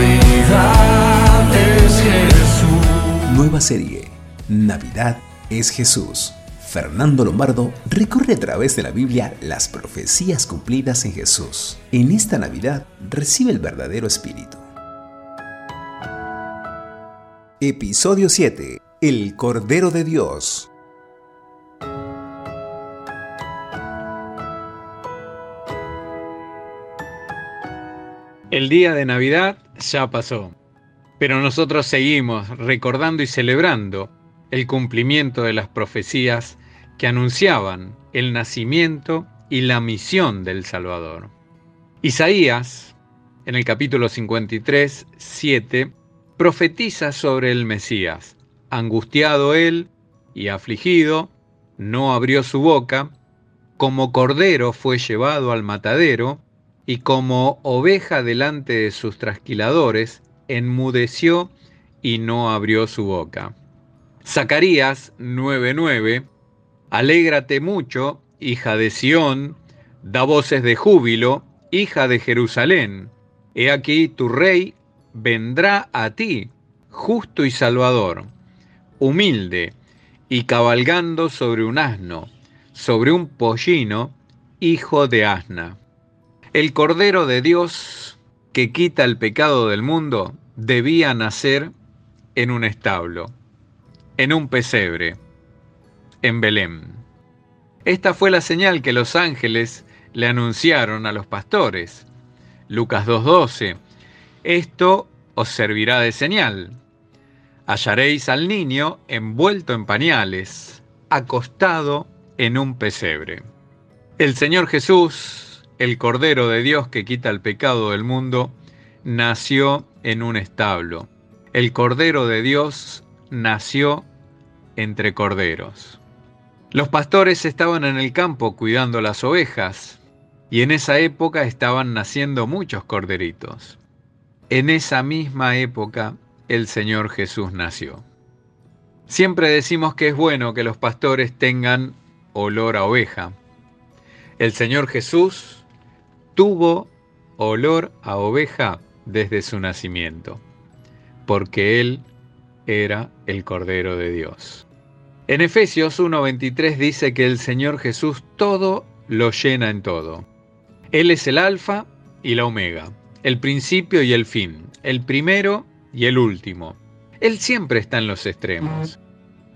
Navidad es Jesús. Nueva serie, Navidad es Jesús. Fernando Lombardo recorre a través de la Biblia las profecías cumplidas en Jesús. En esta Navidad recibe el verdadero espíritu. Episodio 7. El Cordero de Dios. El día de Navidad ya pasó, pero nosotros seguimos recordando y celebrando el cumplimiento de las profecías que anunciaban el nacimiento y la misión del Salvador. Isaías, en el capítulo 53, 7, profetiza sobre el Mesías. Angustiado él y afligido, no abrió su boca, como cordero fue llevado al matadero, y como oveja delante de sus trasquiladores, enmudeció y no abrió su boca. Zacarías 9:9 Alégrate mucho, hija de Sión, da voces de júbilo, hija de Jerusalén. He aquí tu rey vendrá a ti, justo y salvador, humilde y cabalgando sobre un asno, sobre un pollino, hijo de asna. El Cordero de Dios que quita el pecado del mundo debía nacer en un establo, en un pesebre en Belén. Esta fue la señal que los ángeles le anunciaron a los pastores. Lucas 2.12. Esto os servirá de señal. Hallaréis al niño envuelto en pañales, acostado en un pesebre. El Señor Jesús, el Cordero de Dios que quita el pecado del mundo, nació en un establo. El Cordero de Dios nació entre corderos. Los pastores estaban en el campo cuidando las ovejas y en esa época estaban naciendo muchos corderitos. En esa misma época el Señor Jesús nació. Siempre decimos que es bueno que los pastores tengan olor a oveja. El Señor Jesús tuvo olor a oveja desde su nacimiento, porque Él era el Cordero de Dios. En Efesios 1:23 dice que el Señor Jesús todo lo llena en todo. Él es el alfa y la omega, el principio y el fin, el primero y el último. Él siempre está en los extremos.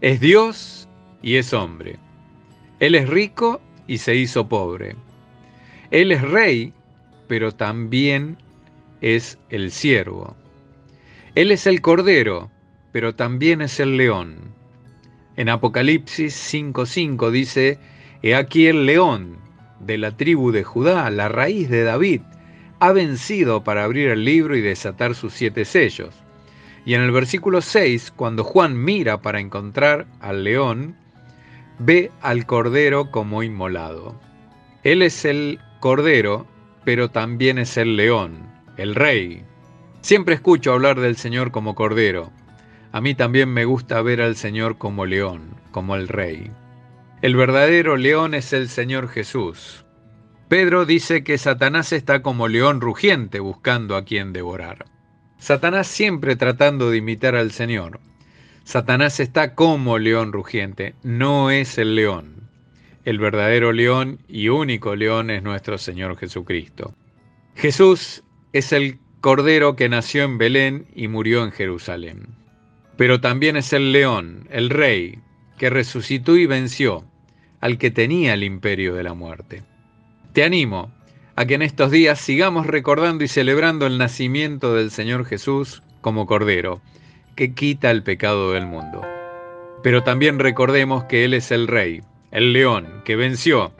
Es Dios y es hombre. Él es rico y se hizo pobre. Él es rey, pero también es el siervo. Él es el cordero, pero también es el león. En Apocalipsis 5:5 dice, He aquí el león de la tribu de Judá, la raíz de David, ha vencido para abrir el libro y desatar sus siete sellos. Y en el versículo 6, cuando Juan mira para encontrar al león, ve al cordero como inmolado. Él es el cordero, pero también es el león, el rey. Siempre escucho hablar del Señor como cordero, a mí también me gusta ver al Señor como león, como el rey. El verdadero león es el Señor Jesús. Pedro dice que Satanás está como león rugiente buscando a quien devorar. Satanás siempre tratando de imitar al Señor. Satanás está como león rugiente, no es el león. El verdadero león y único león es nuestro Señor Jesucristo. Jesús es el Cordero que nació en Belén y murió en Jerusalén pero también es el león, el rey, que resucitó y venció al que tenía el imperio de la muerte. Te animo a que en estos días sigamos recordando y celebrando el nacimiento del Señor Jesús como Cordero, que quita el pecado del mundo. Pero también recordemos que Él es el Rey, el León, que venció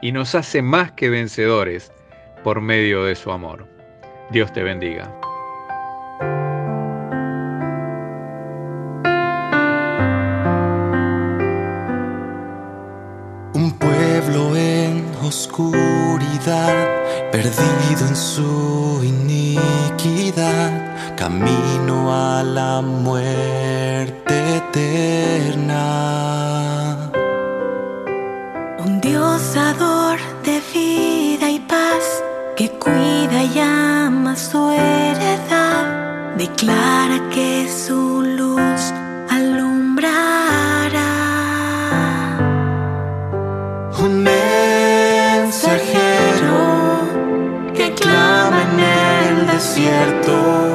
y nos hace más que vencedores por medio de su amor. Dios te bendiga. oscuridad, perdido en su iniquidad, camino a la muerte eterna. Dios de vida y paz, que cuida y ama su heredad, declara que su luz alumbrará. Un mensajero que clama en el desierto.